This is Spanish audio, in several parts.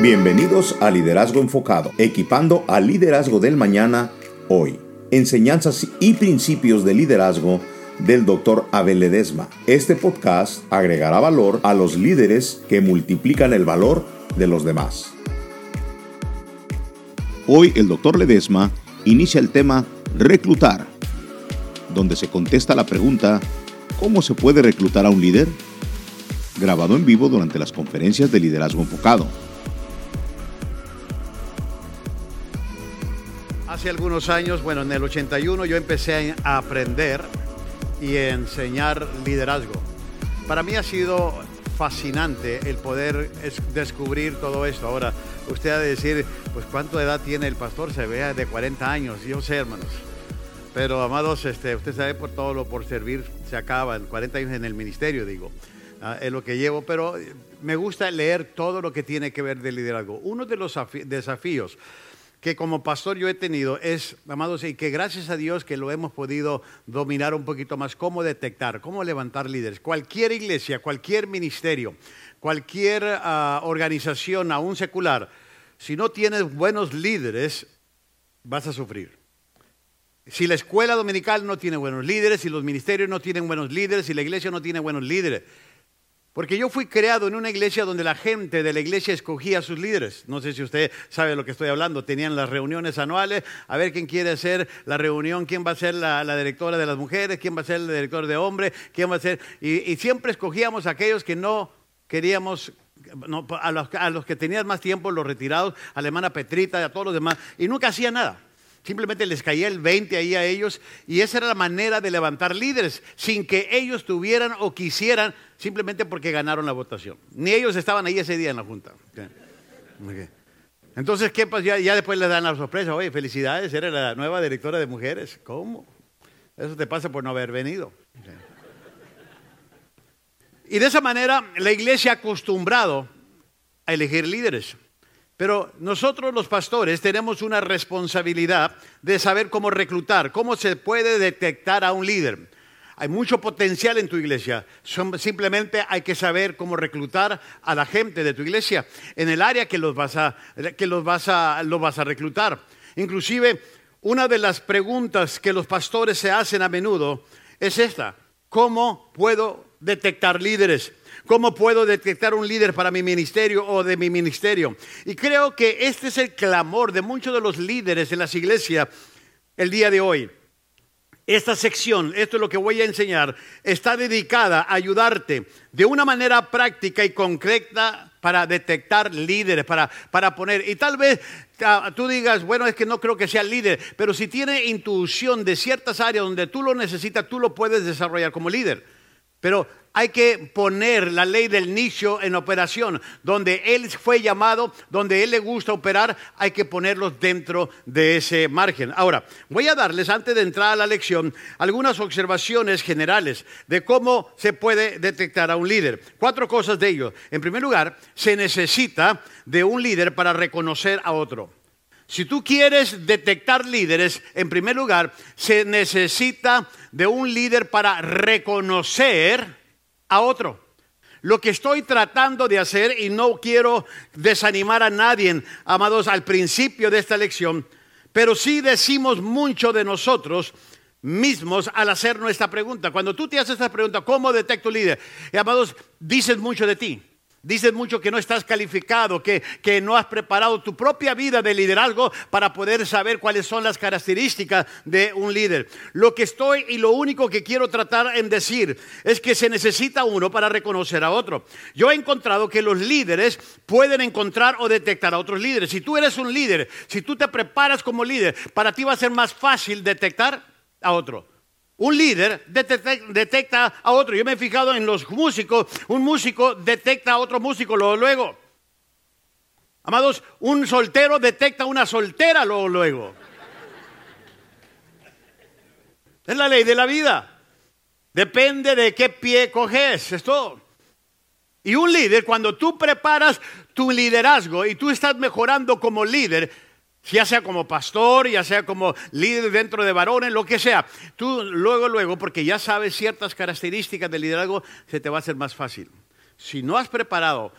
Bienvenidos a Liderazgo Enfocado, equipando al liderazgo del mañana hoy. Enseñanzas y principios de liderazgo del Dr. Abel Ledesma. Este podcast agregará valor a los líderes que multiplican el valor de los demás. Hoy el Dr. Ledesma inicia el tema Reclutar, donde se contesta la pregunta ¿Cómo se puede reclutar a un líder? Grabado en vivo durante las conferencias de liderazgo enfocado. Hace algunos años, bueno, en el 81 yo empecé a aprender y enseñar liderazgo. Para mí ha sido fascinante el poder descubrir todo esto. Ahora, usted ha de decir, pues cuánto edad tiene el pastor, se vea de 40 años, yo sé, hermanos. Pero, amados, este, usted sabe por todo lo por servir se acaba, 40 años en el ministerio, digo, ah, es lo que llevo, pero me gusta leer todo lo que tiene que ver de liderazgo. Uno de los desafíos que como pastor yo he tenido es, amados, y que gracias a Dios que lo hemos podido dominar un poquito más, cómo detectar, cómo levantar líderes. Cualquier iglesia, cualquier ministerio, cualquier ah, organización, aún secular, si no tienes buenos líderes, vas a sufrir. Si la escuela dominical no tiene buenos líderes, si los ministerios no tienen buenos líderes, si la iglesia no tiene buenos líderes. Porque yo fui creado en una iglesia donde la gente de la iglesia escogía a sus líderes. No sé si usted sabe de lo que estoy hablando. Tenían las reuniones anuales, a ver quién quiere hacer la reunión, quién va a ser la, directora de las mujeres, quién va a ser el director de hombres, quién va a ser... Y, siempre escogíamos a aquellos que no queríamos a, los, a, los, que tenían más tiempo, los retirados, a la hermana Petrita, a todos los demás, y nunca hacían nada. Simplemente les caía el 20 ahí a ellos y esa era la manera de levantar líderes, sin que ellos tuvieran o quisieran, simplemente porque ganaron la votación. Ni ellos estaban ahí ese día en la Junta. Entonces, ¿qué pasa? Ya, después les dan la sorpresa, oye, felicidades, eres la nueva directora de mujeres. ¿Cómo? Eso te pasa por no haber venido. Y de esa manera la iglesia ha acostumbrado a elegir líderes. Pero nosotros los pastores tenemos una responsabilidad de saber cómo reclutar, cómo se puede detectar a un líder. Hay mucho potencial en tu iglesia. Simplemente hay que saber cómo reclutar a la gente de tu iglesia en el área que los vas a, reclutar. Inclusive, una de las preguntas que los pastores se hacen a menudo es esta. ¿Cómo puedo detectar líderes? ¿Cómo puedo detectar un líder para mi ministerio o de mi ministerio? Y creo que este es el clamor de muchos de los líderes en las iglesias el día de hoy. Esta sección, esto es lo que voy a enseñar, está dedicada a ayudarte de una manera práctica y concreta para detectar líderes, para, para poner. Y tal vez tú digas, bueno, es que no creo que sea líder, pero si tiene intuición de ciertas áreas donde tú lo necesitas, tú lo puedes desarrollar como líder. Pero hay que poner la ley del nicho en operación. Donde Él fue llamado, donde Él le gusta operar, hay que ponerlos dentro de ese margen. Ahora, voy a darles, antes de entrar a la lección, algunas observaciones generales de cómo se puede detectar a un líder. Cuatro cosas de ello. En primer lugar, se necesita de un líder para reconocer a otro. Si tú quieres detectar líderes, en primer lugar, se necesita de un líder para reconocer a otro. Lo que estoy tratando de hacer, y no quiero desanimar a nadie, amados, al principio de esta lección, pero sí decimos mucho de nosotros mismos al hacer nuestra pregunta. Cuando tú te haces esta pregunta, ¿cómo detecto líder? Amados, dices mucho de ti. Dices mucho que no estás calificado, que, que, no has preparado tu propia vida de liderazgo para poder saber cuáles son las características de un líder. Lo que estoy y lo único que quiero tratar en decir es que se necesita uno para reconocer a otro. Yo he encontrado que los líderes pueden encontrar o detectar a otros líderes. Si tú eres un líder, si tú te preparas como líder, para ti va a ser más fácil detectar a otro. Un líder detecta, a otro. Yo me he fijado en los músicos. Un músico detecta a otro músico luego, luego. Amados, un soltero detecta a una soltera luego, luego. Es la ley de la vida. Depende de qué pie coges. Es todo. Y un líder, cuando tú preparas tu liderazgo y tú estás mejorando como líder, ya sea como pastor, ya sea como líder dentro de varones, lo que sea. Tú luego, luego, porque ya sabes ciertas características del liderazgo, se te va a hacer más fácil. Si no has preparado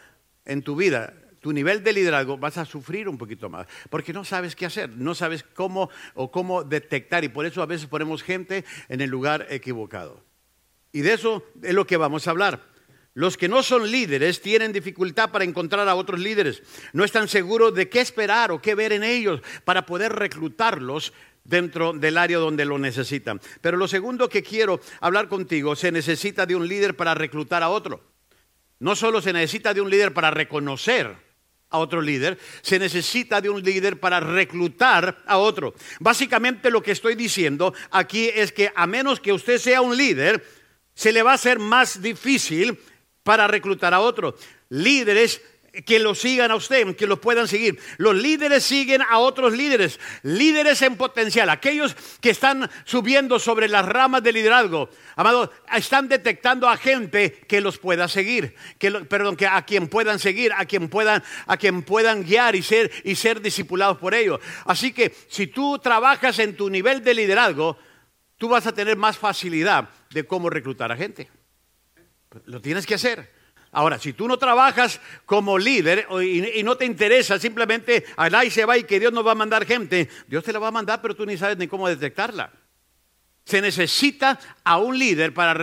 en tu vida, tu nivel de liderazgo, vas a sufrir un poquito más, porque no sabes qué hacer, no sabes cómo o cómo detectar, y por eso a veces ponemos gente en el lugar equivocado. Y de eso es lo que vamos a hablar. Los que no son líderes tienen dificultad para encontrar a otros líderes. No están seguros de qué esperar o qué ver en ellos para poder reclutarlos dentro del área donde lo necesitan. Pero lo segundo que quiero hablar contigo, se necesita de un líder para reclutar a otro. No solo se necesita de un líder para reconocer a otro líder, se necesita de un líder para reclutar a otro. Básicamente lo que estoy diciendo aquí es que a menos que usted sea un líder, se le va a hacer más difícil para reclutar a otro. Líderes que lo sigan a usted, que lo puedan seguir. Los líderes siguen a otros líderes, líderes en potencial, aquellos que están subiendo sobre las ramas de liderazgo. Amado, están detectando a gente que los pueda seguir, que perdón, que a quien puedan seguir, a quien puedan, a quien puedan guiar y ser y ser discipulados por ellos. Así que si tú trabajas en tu nivel de liderazgo, tú vas a tener más facilidad de cómo reclutar a gente. Lo tienes que hacer. Ahora, si tú no trabajas como líder y, no te interesa, simplemente y se va y que Dios nos va a mandar gente, Dios te la va a mandar, pero tú ni sabes ni cómo detectarla. Se necesita a un líder para,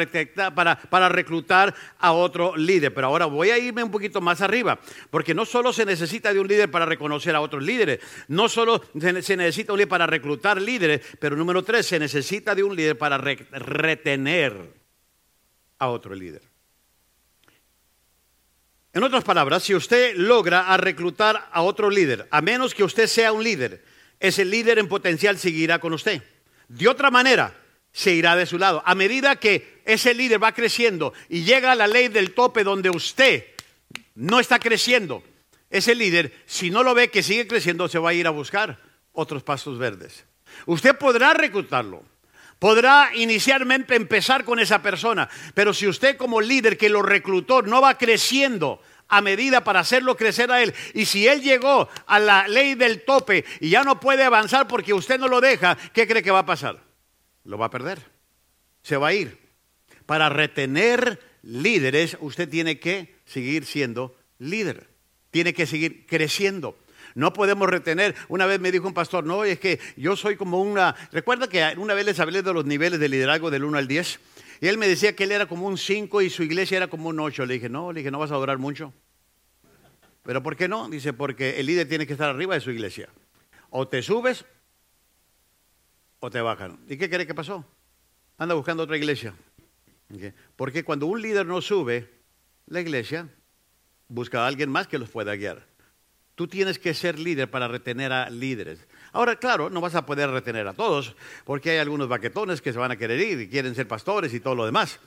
para, para, reclutar a otro líder. Pero ahora voy a irme un poquito más arriba, porque no solo se necesita de un líder para reconocer a otros líderes, no solo se necesita un líder para reclutar líderes, pero número tres, se necesita de un líder para retener a otro líder. En otras palabras, si usted logra reclutar a otro líder, a menos que usted sea un líder, ese líder en potencial seguirá con usted. De otra manera, se irá de su lado. A medida que ese líder va creciendo y llega a la ley del tope donde usted no está creciendo, ese líder, si no lo ve que sigue creciendo, se va a ir a buscar otros pastos verdes. Usted podrá reclutarlo, podrá inicialmente empezar con esa persona, pero si usted como líder que lo reclutó no va creciendo a medida para hacerlo crecer a él, y si él llegó a la ley del tope y ya no puede avanzar porque usted no lo deja, ¿qué cree que va a pasar? Lo va a perder, se va a ir. Para retener líderes, usted tiene que seguir siendo líder, tiene que seguir creciendo. No podemos retener. Una vez me dijo un pastor, no, es que yo soy como una... Recuerda que una vez les hablé de los niveles de liderazgo del 1 al 10. Y él me decía que él era como un 5 y su iglesia era como un 8. Le dije, no, le dije, no vas a durar mucho. ¿Pero por qué no? Dice, porque el líder tiene que estar arriba de su iglesia. O te subes o te bajan. ¿Y qué cree que pasó? Anda buscando otra iglesia. Porque cuando un líder no sube, la iglesia busca a alguien más que los pueda guiar. Tú tienes que ser líder para retener a líderes. Ahora, claro, no vas a poder retener a todos, porque hay algunos baquetones que se van a querer ir y quieren ser pastores y todo lo demás,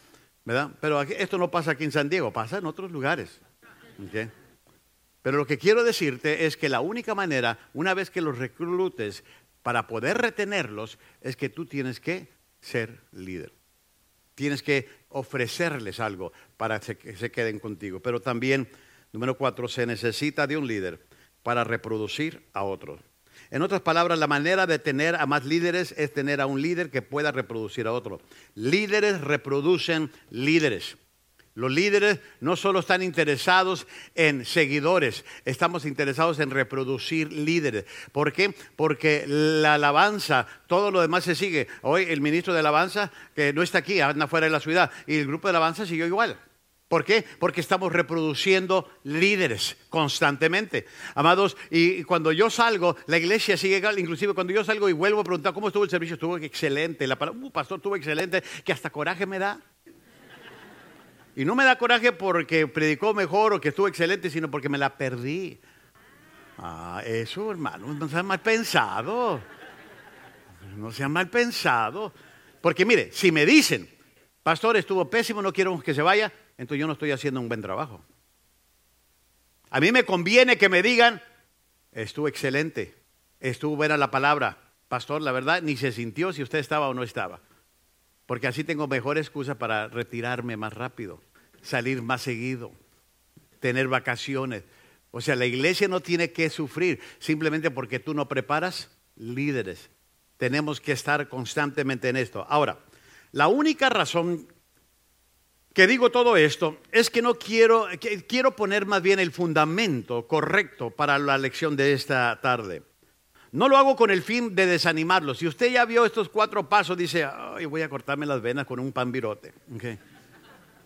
¿verdad? Pero esto no pasa aquí en San Diego, pasa en otros lugares. Pero lo que quiero decirte es que la única manera, una vez que los reclutes, para poder retenerlos, es que tú tienes que ser líder. Tienes que ofrecerles algo para que se queden contigo. Pero también, número cuatro, se necesita de un líder para reproducir a otros. En otras palabras, la manera de tener a más líderes es tener a un líder que pueda reproducir a otro. Líderes reproducen líderes. Los líderes no solo están interesados en seguidores, estamos interesados en reproducir líderes. ¿Por qué? Porque la alabanza, todo lo demás se sigue. Hoy el ministro de alabanza, que no está aquí, anda fuera de la ciudad, y el grupo de alabanza siguió igual. ¿Por qué? Porque estamos reproduciendo líderes constantemente. Amados, y cuando yo salgo, la iglesia sigue, inclusive cuando yo salgo y vuelvo a preguntar cómo estuvo el servicio, estuvo excelente. La uh, pastor estuvo excelente, que hasta coraje me da. Y no me da coraje porque predicó mejor o que estuvo excelente, sino porque me la perdí. Ah, eso, hermano, no sea mal pensado. No sea mal pensado. Porque mire, si me dicen, pastor, estuvo pésimo, no quiero que se vaya, entonces yo no estoy haciendo un buen trabajo. A mí me conviene que me digan, estuvo excelente, estuvo buena la palabra. Pastor, la verdad, ni se sintió si usted estaba o no estaba. Porque así tengo mejor excusa para retirarme más rápido, salir más seguido, tener vacaciones. O sea, la iglesia no tiene que sufrir simplemente porque tú no preparas líderes. Tenemos que estar constantemente en esto. Ahora, la única razón que digo todo esto es que no quiero, quiero poner más bien el fundamento correcto para la lección de esta tarde. No lo hago con el fin de desanimarlo. Si usted ya vio estos cuatro pasos, dice, Ay, voy a cortarme las venas con un pan virote.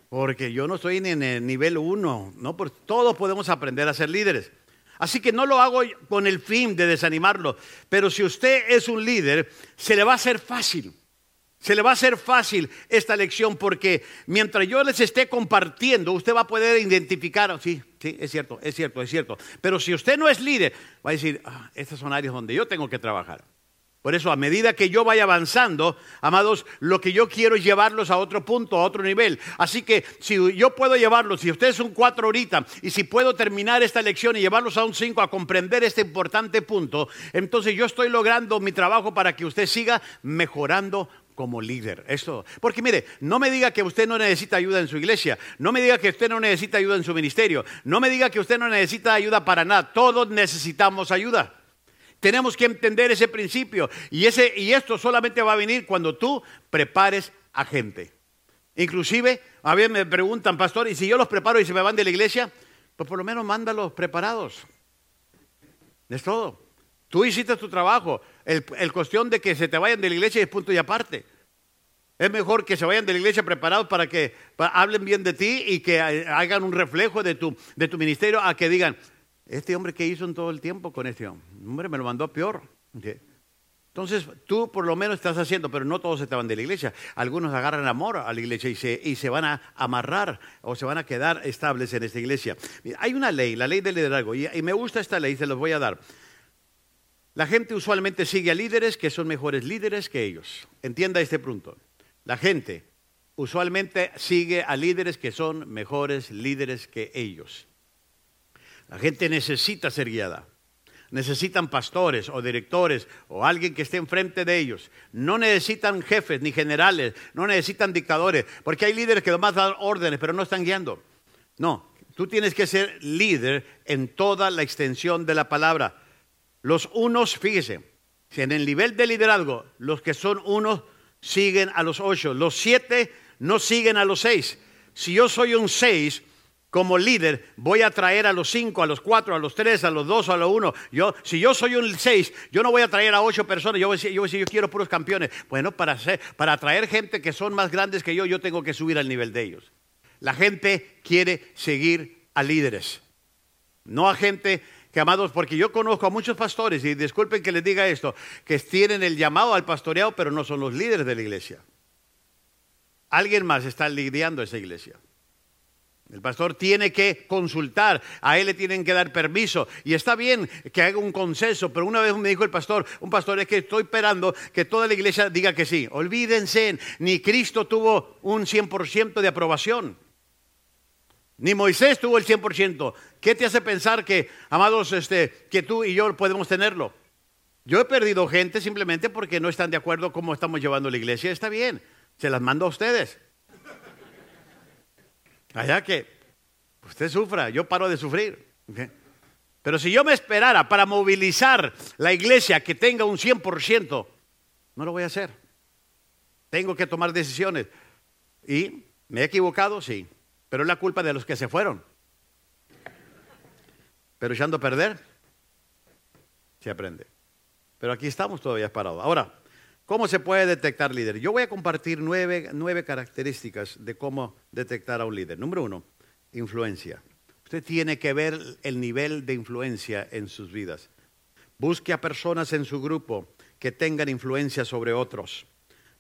Porque yo no estoy en el nivel uno, ¿no? Porque todos podemos aprender a ser líderes. Así que no lo hago con el fin de desanimarlo. Pero si usted es un líder, se le va a hacer fácil. Se le va a hacer fácil esta lección porque mientras yo les esté compartiendo, usted va a poder identificar, sí, sí, es cierto, es cierto, es cierto. Pero si usted no es líder, va a decir, ah, estas son áreas donde yo tengo que trabajar. Por eso, a medida que yo vaya avanzando, amados, lo que yo quiero es llevarlos a otro punto, a otro nivel. Así que si yo puedo llevarlos, si ustedes son cuatro ahorita, y si puedo terminar esta lección y llevarlos a un cinco a comprender este importante punto, entonces yo estoy logrando mi trabajo para que usted siga mejorando como líder. Eso. Porque mire, no me diga que usted no necesita ayuda en su iglesia, no me diga que usted no necesita ayuda en su ministerio, no me diga que usted no necesita ayuda para nada. Todos necesitamos ayuda. Tenemos que entender ese principio y, ese, y esto solamente va a venir cuando tú prepares a gente. Inclusive, a veces me preguntan, pastor, ¿y si yo los preparo y se me van de la iglesia? Pues por lo menos mándalos preparados. Es todo. Tú hiciste tu trabajo. El, cuestión de que se te vayan de la iglesia es punto y aparte. Es mejor que se vayan de la iglesia preparados para que hablen bien de ti y que hagan un reflejo de tu, de tu ministerio a que digan, este hombre que hizo en todo el tiempo con este hombre, me lo mandó peor. Entonces tú por lo menos estás haciendo, pero no todos van de la iglesia. Algunos agarran amor a la iglesia y se, y se van a amarrar o se van a quedar estables en esta iglesia. Hay una ley, la ley del liderazgo, y, y me gusta esta ley, se los voy a dar. La gente usualmente sigue a líderes que son mejores líderes que ellos. Entienda este punto. La gente usualmente sigue a líderes que son mejores líderes que ellos. La gente necesita ser guiada. Necesitan pastores o directores o alguien que esté enfrente de ellos. No necesitan jefes ni generales, no necesitan dictadores, porque hay líderes que nomás dan órdenes, pero no están guiando. No, tú tienes que ser líder en toda la extensión de la palabra. Los unos, fíjese, en el nivel de liderazgo, los que son unos siguen a los ocho, los siete no siguen a los seis. Si yo soy un seis, como líder, voy a traer a los cinco, a los cuatro, a los tres, a los dos, a los uno. Yo, si yo soy un seis, yo no voy a traer a ocho personas. Yo voy a decir, yo, yo quiero puros campeones. Bueno, para, para atraer gente que son más grandes que yo, yo tengo que subir al nivel de ellos. La gente quiere seguir a líderes, no a gente que amados, porque yo conozco a muchos pastores, y disculpen que les diga esto, que tienen el llamado al pastoreado, pero no son los líderes de la iglesia. Alguien más está lidiando esa iglesia. El pastor tiene que consultar, a él le tienen que dar permiso. Y está bien que haga un consenso, pero una vez me dijo el pastor, un pastor es que estoy esperando que toda la iglesia diga que sí. Olvídense, ni Cristo tuvo un 100% de aprobación. Ni Moisés tuvo el 100%. ¿Qué te hace pensar que, amados, este, que tú y yo podemos tenerlo? Yo he perdido gente simplemente porque no están de acuerdo cómo estamos llevando la iglesia. Está bien, se las mando a ustedes. Allá que usted sufra, yo paro de sufrir. Pero si yo me esperara para movilizar la iglesia que tenga un 100%, no lo voy a hacer. Tengo que tomar decisiones. ¿Y me he equivocado? Sí. Pero es la culpa de los que se fueron. Pero echando a perder, se aprende. Pero aquí estamos todavía parados. Ahora, ¿cómo se puede detectar líder? Yo voy a compartir nueve, nueve características de cómo detectar a un líder. Número uno, influencia. Usted tiene que ver el nivel de influencia en sus vidas. Busque a personas en su grupo que tengan influencia sobre otros.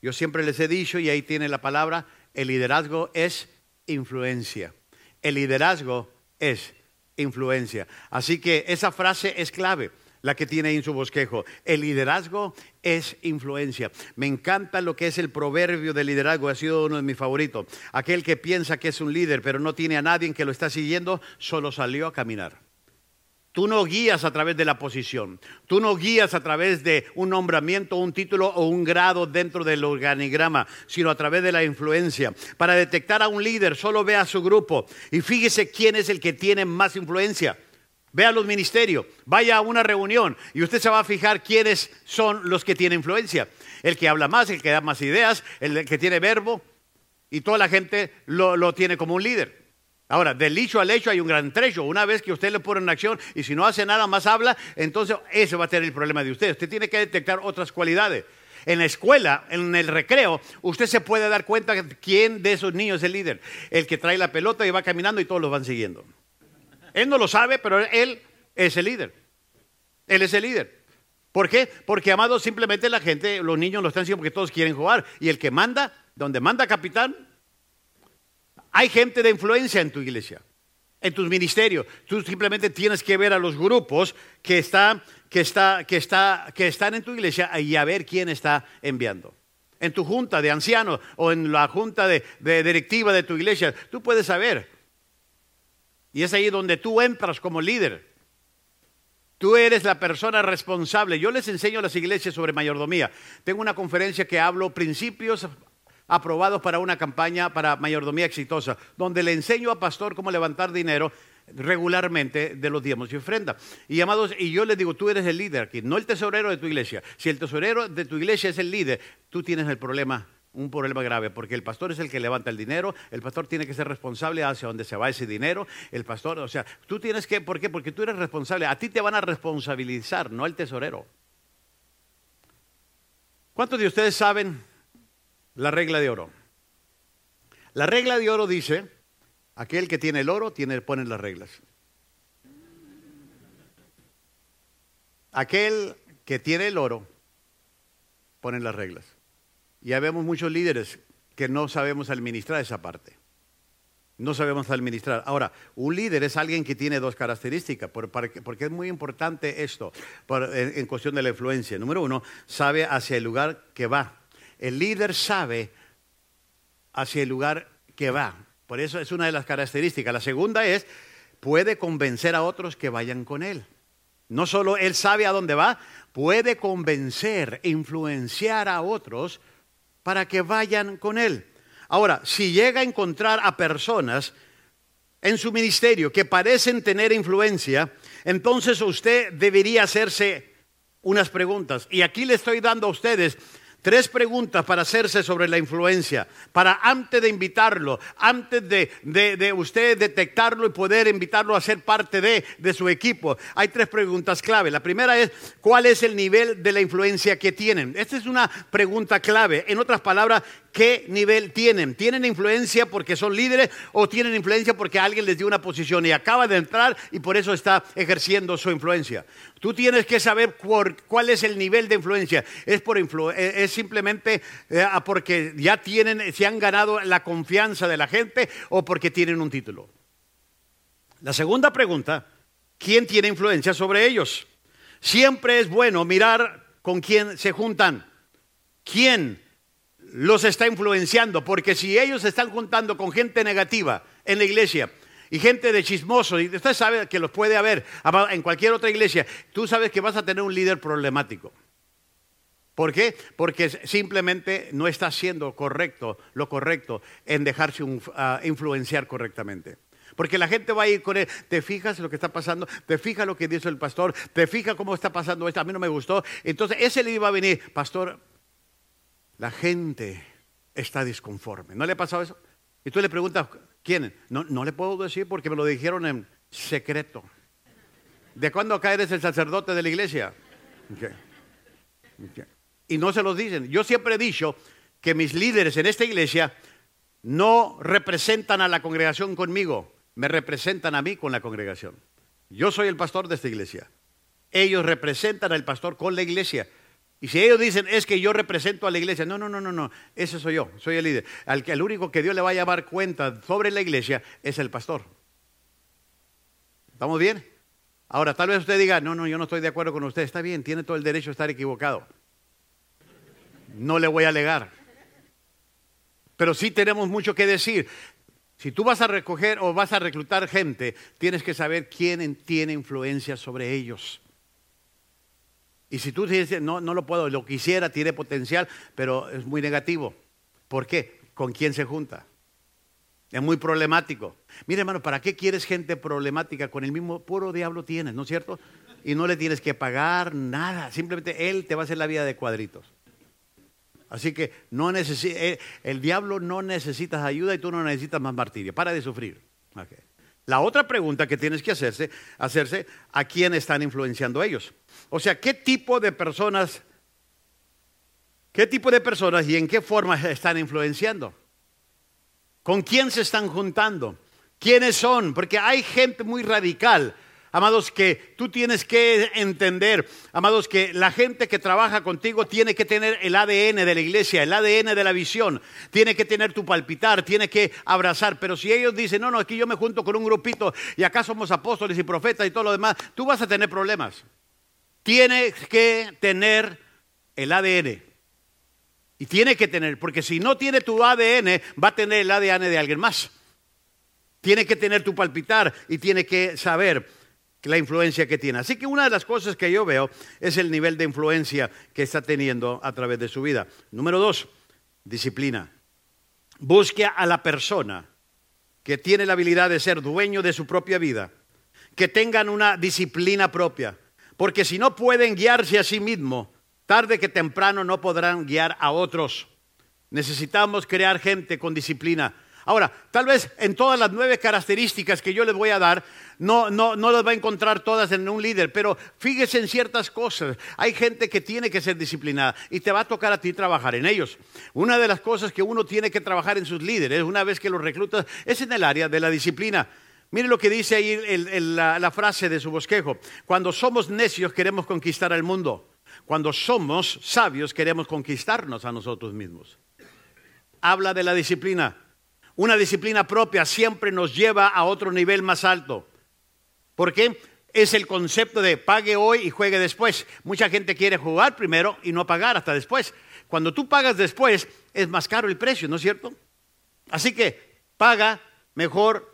Yo siempre les he dicho, y ahí tiene la palabra, el liderazgo es influencia. El liderazgo es influencia. Así que esa frase es clave, la que tiene ahí en su bosquejo. El liderazgo es influencia. Me encanta lo que es el proverbio de liderazgo, ha sido uno de mis favoritos. Aquel que piensa que es un líder, pero no tiene a nadie que lo está siguiendo, solo salió a caminar. Tú no guías a través de la posición, tú no guías a través de un nombramiento, un título o un grado dentro del organigrama, sino a través de la influencia. Para detectar a un líder, solo ve a su grupo y fíjese quién es el que tiene más influencia. Ve a los ministerios, vaya a una reunión y usted se va a fijar quiénes son los que tienen influencia. El que habla más, el que da más ideas, el que tiene verbo. Y toda la gente lo, lo tiene como un líder. Ahora, del dicho al hecho hay un gran trecho. Una vez que usted le pone en acción y si no hace nada más habla, entonces ese va a ser el problema de usted. Usted tiene que detectar otras cualidades. En la escuela, en el recreo, usted se puede dar cuenta quién de esos niños es el líder. El que trae la pelota y va caminando y todos los van siguiendo. Él no lo sabe, pero él es el líder. Él es el líder. ¿Por qué? Porque, amado, simplemente la gente, los niños lo están haciendo porque todos quieren jugar. Y el que manda, donde manda capitán, hay gente de influencia en tu iglesia, en tus ministerios. Tú simplemente tienes que ver a los grupos que, están, que, está, que, está, que están en tu iglesia y a ver quién está enviando. En tu junta de ancianos o en la junta de, de directiva de tu iglesia, tú puedes saber. Y es ahí donde tú entras como líder. Tú eres la persona responsable. Yo les enseño a las iglesias sobre mayordomía. Tengo una conferencia que hablo principios aprobados para una campaña para mayordomía exitosa, donde le enseño a pastor cómo levantar dinero regularmente de los diezmos y ofrenda. Y amados, y yo les digo, tú eres el líder aquí, no el tesorero de tu iglesia. Si el tesorero de tu iglesia es el líder, tú tienes el problema, un problema grave, porque el pastor es el que levanta el dinero, el pastor tiene que ser responsable hacia dónde se va ese dinero, el pastor, o sea, tú tienes que, ¿por qué? Porque tú eres responsable, a ti te van a responsabilizar, no el tesorero. ¿Cuántos de ustedes saben la regla de oro. La regla de oro dice, aquel que tiene el oro tiene, pone las reglas. Aquel que tiene el oro pone las reglas. Ya vemos muchos líderes que no sabemos administrar esa parte. No sabemos administrar. Ahora, un líder es alguien que tiene dos características, porque es muy importante esto en cuestión de la influencia. Número uno, sabe hacia el lugar que va. El líder sabe hacia el lugar que va. Por eso es una de las características. La segunda es, puede convencer a otros que vayan con él. No solo él sabe a dónde va, puede convencer, influenciar a otros para que vayan con él. Ahora, si llega a encontrar a personas en su ministerio que parecen tener influencia, entonces usted debería hacerse unas preguntas. Y aquí le estoy dando a ustedes Tres preguntas para hacerse sobre la influencia, para antes de invitarlo, antes de, usted detectarlo y poder invitarlo a ser parte de, de su equipo. Hay tres preguntas clave. La primera es, ¿cuál es el nivel de la influencia que tienen? Esta es una pregunta clave. En otras palabras, ¿qué nivel tienen? ¿Tienen influencia porque son líderes o tienen influencia porque alguien les dio una posición y acaba de entrar y por eso está ejerciendo su influencia? Tú tienes que saber cuál es el nivel de influencia. Es, por eh, es simplemente eh, porque ya tienen, se han ganado la confianza de la gente o porque tienen un título. La segunda pregunta, ¿quién tiene influencia sobre ellos? Siempre es bueno mirar con quién se juntan. ¿Quién los está influenciando? Porque si ellos se están juntando con gente negativa en la iglesia, y gente de chismoso, y usted sabe que los puede haber en cualquier otra iglesia, tú sabes que vas a tener un líder problemático. ¿Por qué? Porque simplemente no está haciendo correcto, lo correcto en dejarse ah, influenciar correctamente. Porque la gente va a ir con él, te fijas lo que está pasando, te fijas lo que dice el pastor, te fijas cómo está pasando esto, a mí no me gustó. Entonces ese le iba a venir, pastor, la gente está disconforme. ¿No le ha pasado eso? Y tú le preguntas, ¿Quién? No, no le puedo decir porque me lo dijeron en secreto. ¿De cuándo acá eres el sacerdote de la iglesia? Y no se los dicen. Yo siempre he dicho que mis líderes en esta iglesia no representan a la congregación conmigo, me representan a mí con la congregación. Yo soy el pastor de esta iglesia. Ellos representan al pastor con la iglesia. Y si ellos dicen, es que yo represento a la iglesia, no, no, no, no, no, ese soy yo, soy el líder. Al que el único que Dios le va a llevar cuenta sobre la iglesia es el pastor. ¿Estamos bien? Ahora, tal vez usted diga, no, no, yo no estoy de acuerdo con usted. Está bien, tiene todo el derecho a estar equivocado. No le voy a alegar. Pero sí tenemos mucho que decir. Si tú vas a recoger o vas a reclutar gente, tienes que saber quién tiene influencia sobre ellos. Y si tú dices, no, no lo puedo, lo quisiera, tiene potencial, pero es muy negativo. ¿Por qué? ¿Con quién se junta? Es muy problemático. Mire, hermano, ¿para qué quieres gente problemática? Con el mismo puro diablo tienes, ¿no es cierto? Y no le tienes que pagar nada. Simplemente él te va a hacer la vida de cuadritos. Así que no eh, el diablo no necesitas ayuda y tú no necesitas más martirio. Para de sufrir. La otra pregunta que tienes que hacerse, hacerse, ¿a quién están influenciando ellos? O sea, ¿qué tipo de personas, qué tipo de personas y en qué forma están influenciando? ¿Con quién se están juntando? ¿Quiénes son? Porque hay gente muy radical Amados, que tú tienes que entender, amados, que la gente que trabaja contigo tiene que tener el ADN de la iglesia, el ADN de la visión, tiene que tener tu palpitar, tiene que abrazar. Pero si ellos dicen, no, no, aquí yo me junto con un grupito y acá somos apóstoles y profetas y todo lo demás, tú vas a tener problemas. Tienes que tener el ADN. Y tiene que tener, porque si no tiene tu ADN, va a tener el ADN de alguien más. Tiene que tener tu palpitar y tiene que saber la influencia que tiene. Así que una de las cosas que yo veo es el nivel de influencia que está teniendo a través de su vida. Número dos, disciplina. Busque a la persona que tiene la habilidad de ser dueño de su propia vida, que tengan una disciplina propia, porque si no pueden guiarse a sí mismos, tarde que temprano no podrán guiar a otros. Necesitamos crear gente con disciplina Ahora, tal vez en todas las nueve características que yo les voy a dar, no, no, no las va a encontrar todas en un líder, pero fíjese en ciertas cosas. Hay gente que tiene que ser disciplinada y te va a tocar a ti trabajar en ellos. Una de las cosas que uno tiene que trabajar en sus líderes, una vez que los reclutas, es en el área de la disciplina. Mire lo que dice ahí la, la frase de su bosquejo. Cuando somos necios queremos conquistar al mundo. Cuando somos sabios queremos conquistarnos a nosotros mismos. Habla de la disciplina. Una disciplina propia siempre nos lleva a otro nivel más alto. ¿Por qué? Es el concepto de pague hoy y juegue después. Mucha gente quiere jugar primero y no pagar hasta después. Cuando tú pagas después, es más caro el precio, ¿no es cierto? Así que paga mejor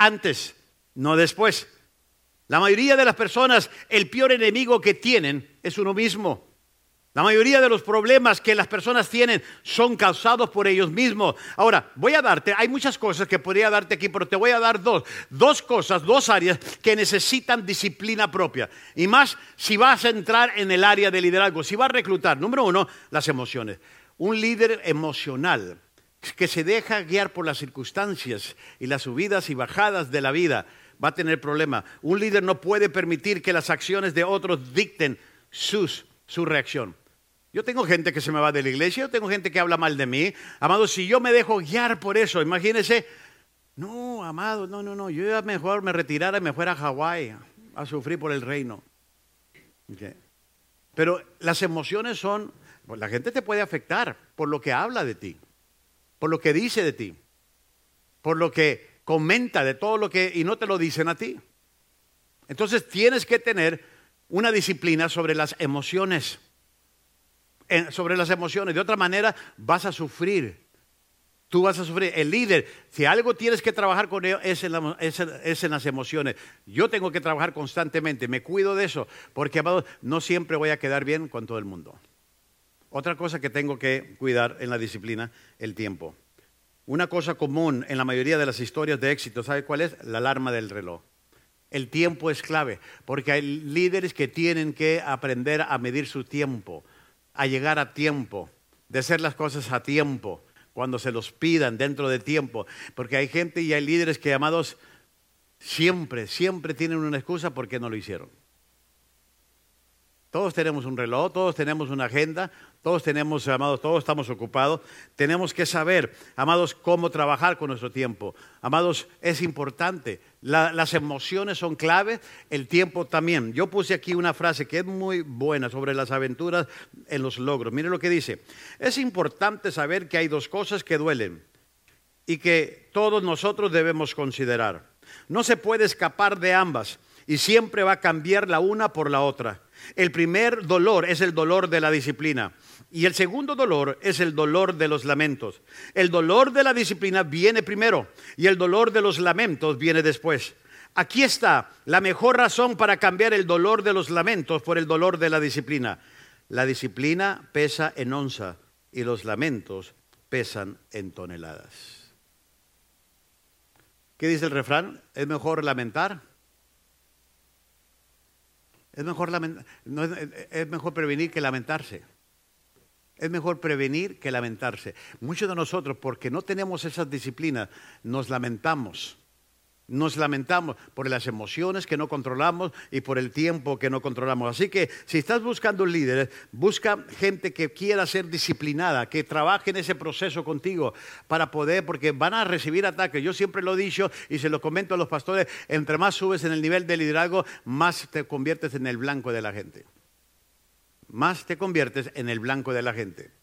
antes, no después. La mayoría de las personas, el peor enemigo que tienen es uno mismo. La mayoría de los problemas que las personas tienen son causados por ellos mismos. Ahora, voy a darte, hay muchas cosas que podría darte aquí, pero te voy a dar dos, dos cosas, dos áreas que necesitan disciplina propia. Y más si vas a entrar en el área de liderazgo, si vas a reclutar. Número uno, las emociones. Un líder emocional que se deja guiar por las circunstancias y las subidas y bajadas de la vida va a tener problema. Un líder no puede permitir que las acciones de otros dicten sus, su reacción. Yo tengo gente que se me va de la iglesia, yo tengo gente que habla mal de mí. Amado, si yo me dejo guiar por eso, imagínese, no, amado, no, no, no, yo ya mejor me retirara y me fuera a Hawái a sufrir por el reino. Pero las emociones son, la gente te puede afectar por lo que habla de ti, por lo que dice de ti, por lo que comenta de todo lo que, y no te lo dicen a ti. Entonces tienes que tener una disciplina sobre las emociones sobre las emociones. De otra manera, vas a sufrir. Tú vas a sufrir. El líder, si algo tienes que trabajar con él, es en, es en las emociones. Yo tengo que trabajar constantemente. Me cuido de eso. Porque, no siempre voy a quedar bien con todo el mundo. Otra cosa que tengo que cuidar en la disciplina, el tiempo. Una cosa común en la mayoría de las historias de éxito, ¿sabe cuál es? La alarma del reloj. El tiempo es clave, porque hay líderes que tienen que aprender a medir su tiempo a llegar a tiempo, de hacer las cosas a tiempo, cuando se los pidan dentro de tiempo. Porque hay gente y hay líderes que, llamados siempre, siempre tienen una excusa porque no lo hicieron. Todos tenemos un reloj, todos tenemos una agenda, todos tenemos, amados, todos estamos ocupados. Tenemos que saber, amados, cómo trabajar con nuestro tiempo. Amados, es importante. las emociones son claves, el tiempo también. Yo puse aquí una frase que es muy buena sobre las aventuras en los logros. Mire lo que dice. Es importante saber que hay dos cosas que duelen y que todos nosotros debemos considerar. No se puede escapar de ambas y siempre va a cambiar la una por la otra. El primer dolor es el dolor de la disciplina y el segundo dolor es el dolor de los lamentos. El dolor de la disciplina viene primero y el dolor de los lamentos viene después. Aquí está la mejor razón para cambiar el dolor de los lamentos por el dolor de la disciplina. La disciplina pesa en onza y los lamentos pesan en toneladas. ¿Qué dice el refrán? ¿Es mejor lamentar es mejor, prevenir que lamentarse. Es mejor prevenir que lamentarse. Muchos de nosotros, porque no tenemos esas disciplinas, nos lamentamos. Nos lamentamos por las emociones que no controlamos y por el tiempo que no controlamos. Así que si estás buscando un líder, busca gente que quiera ser disciplinada, que trabaje en ese proceso contigo para poder, porque van a recibir ataques. Yo siempre lo he dicho y se lo comento a los pastores, entre más subes en el nivel de liderazgo, más te conviertes en el blanco de la gente. Más te conviertes en el blanco de la gente.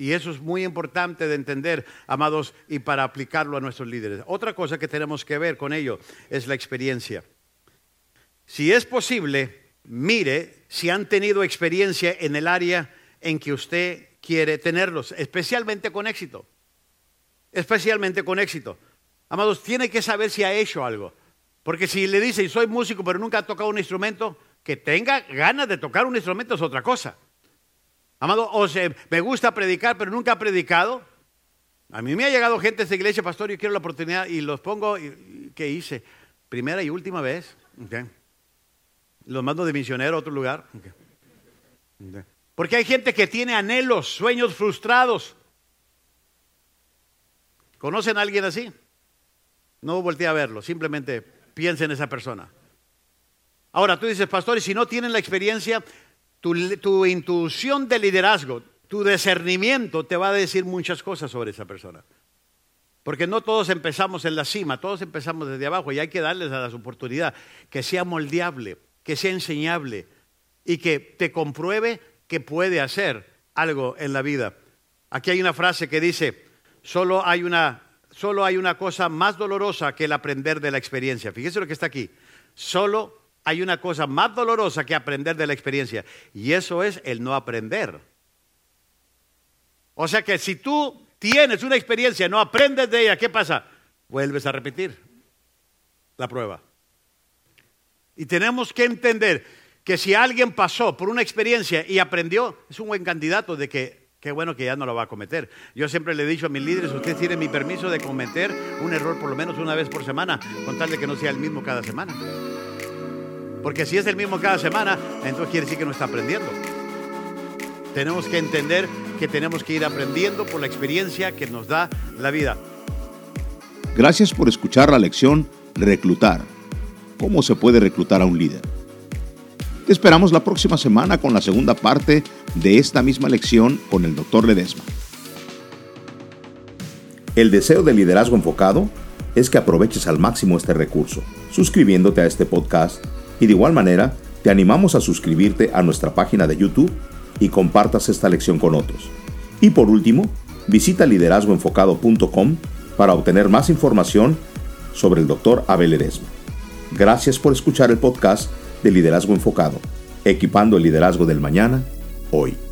Y eso es muy importante de entender, amados, y para aplicarlo a nuestros líderes. Otra cosa que tenemos que ver con ello es la experiencia. Si es posible, mire si han tenido experiencia en el área en que usted quiere tenerlos, especialmente con éxito. Especialmente con éxito. Amados, tiene que saber si ha hecho algo. Porque si le dice, soy músico, pero nunca ha tocado un instrumento, que tenga ganas de tocar un instrumento es otra cosa. Amado, o sea, me gusta predicar, pero nunca ha predicado. A mí me ha llegado gente de esta iglesia, pastor, yo quiero la oportunidad y los pongo, ¿qué hice? Primera y última vez. Los mando de misionero a otro lugar. Porque hay gente que tiene anhelos, sueños frustrados. ¿Conocen a alguien así? No volteé a verlo, simplemente piensa en esa persona. Ahora tú dices, pastor, y si no tienen la experiencia, tu, intuición de liderazgo, tu discernimiento te va a decir muchas cosas sobre esa persona. Porque no todos empezamos en la cima, todos empezamos desde abajo y hay que darles a las oportunidad que sea moldeable, que sea enseñable y que te compruebe que puede hacer algo en la vida. Aquí hay una frase que dice, solo hay una, solo hay una cosa más dolorosa que el aprender de la experiencia. Fíjese lo que está aquí. Solo hay una cosa más dolorosa que aprender de la experiencia y eso es el no aprender. O sea que si tú tienes una experiencia, no aprendes de ella, ¿qué pasa? Vuelves a repetir la prueba. Y tenemos que entender que si alguien pasó por una experiencia y aprendió, es un buen candidato de que qué bueno que ya no lo va a cometer. Yo siempre le he dicho a mis líderes, ustedes tienen mi permiso de cometer un error por lo menos una vez por semana, con tal de que no sea el mismo cada semana. Porque si es el mismo cada semana, entonces quiere decir que no está aprendiendo. Tenemos que entender que tenemos que ir aprendiendo por la experiencia que nos da la vida. Gracias por escuchar la lección Reclutar. ¿Cómo se puede reclutar a un líder? Te esperamos la próxima semana con la segunda parte de esta misma lección con el Dr. Ledesma. El deseo de liderazgo enfocado es que aproveches al máximo este recurso, suscribiéndote a este podcast y de igual manera, te animamos a suscribirte a nuestra página de YouTube y compartas esta lección con otros. Y por último, visita liderazgoenfocado.com para obtener más información sobre el Dr. Abel Edesma. Gracias por escuchar el podcast de Liderazgo Enfocado, equipando el liderazgo del mañana, hoy.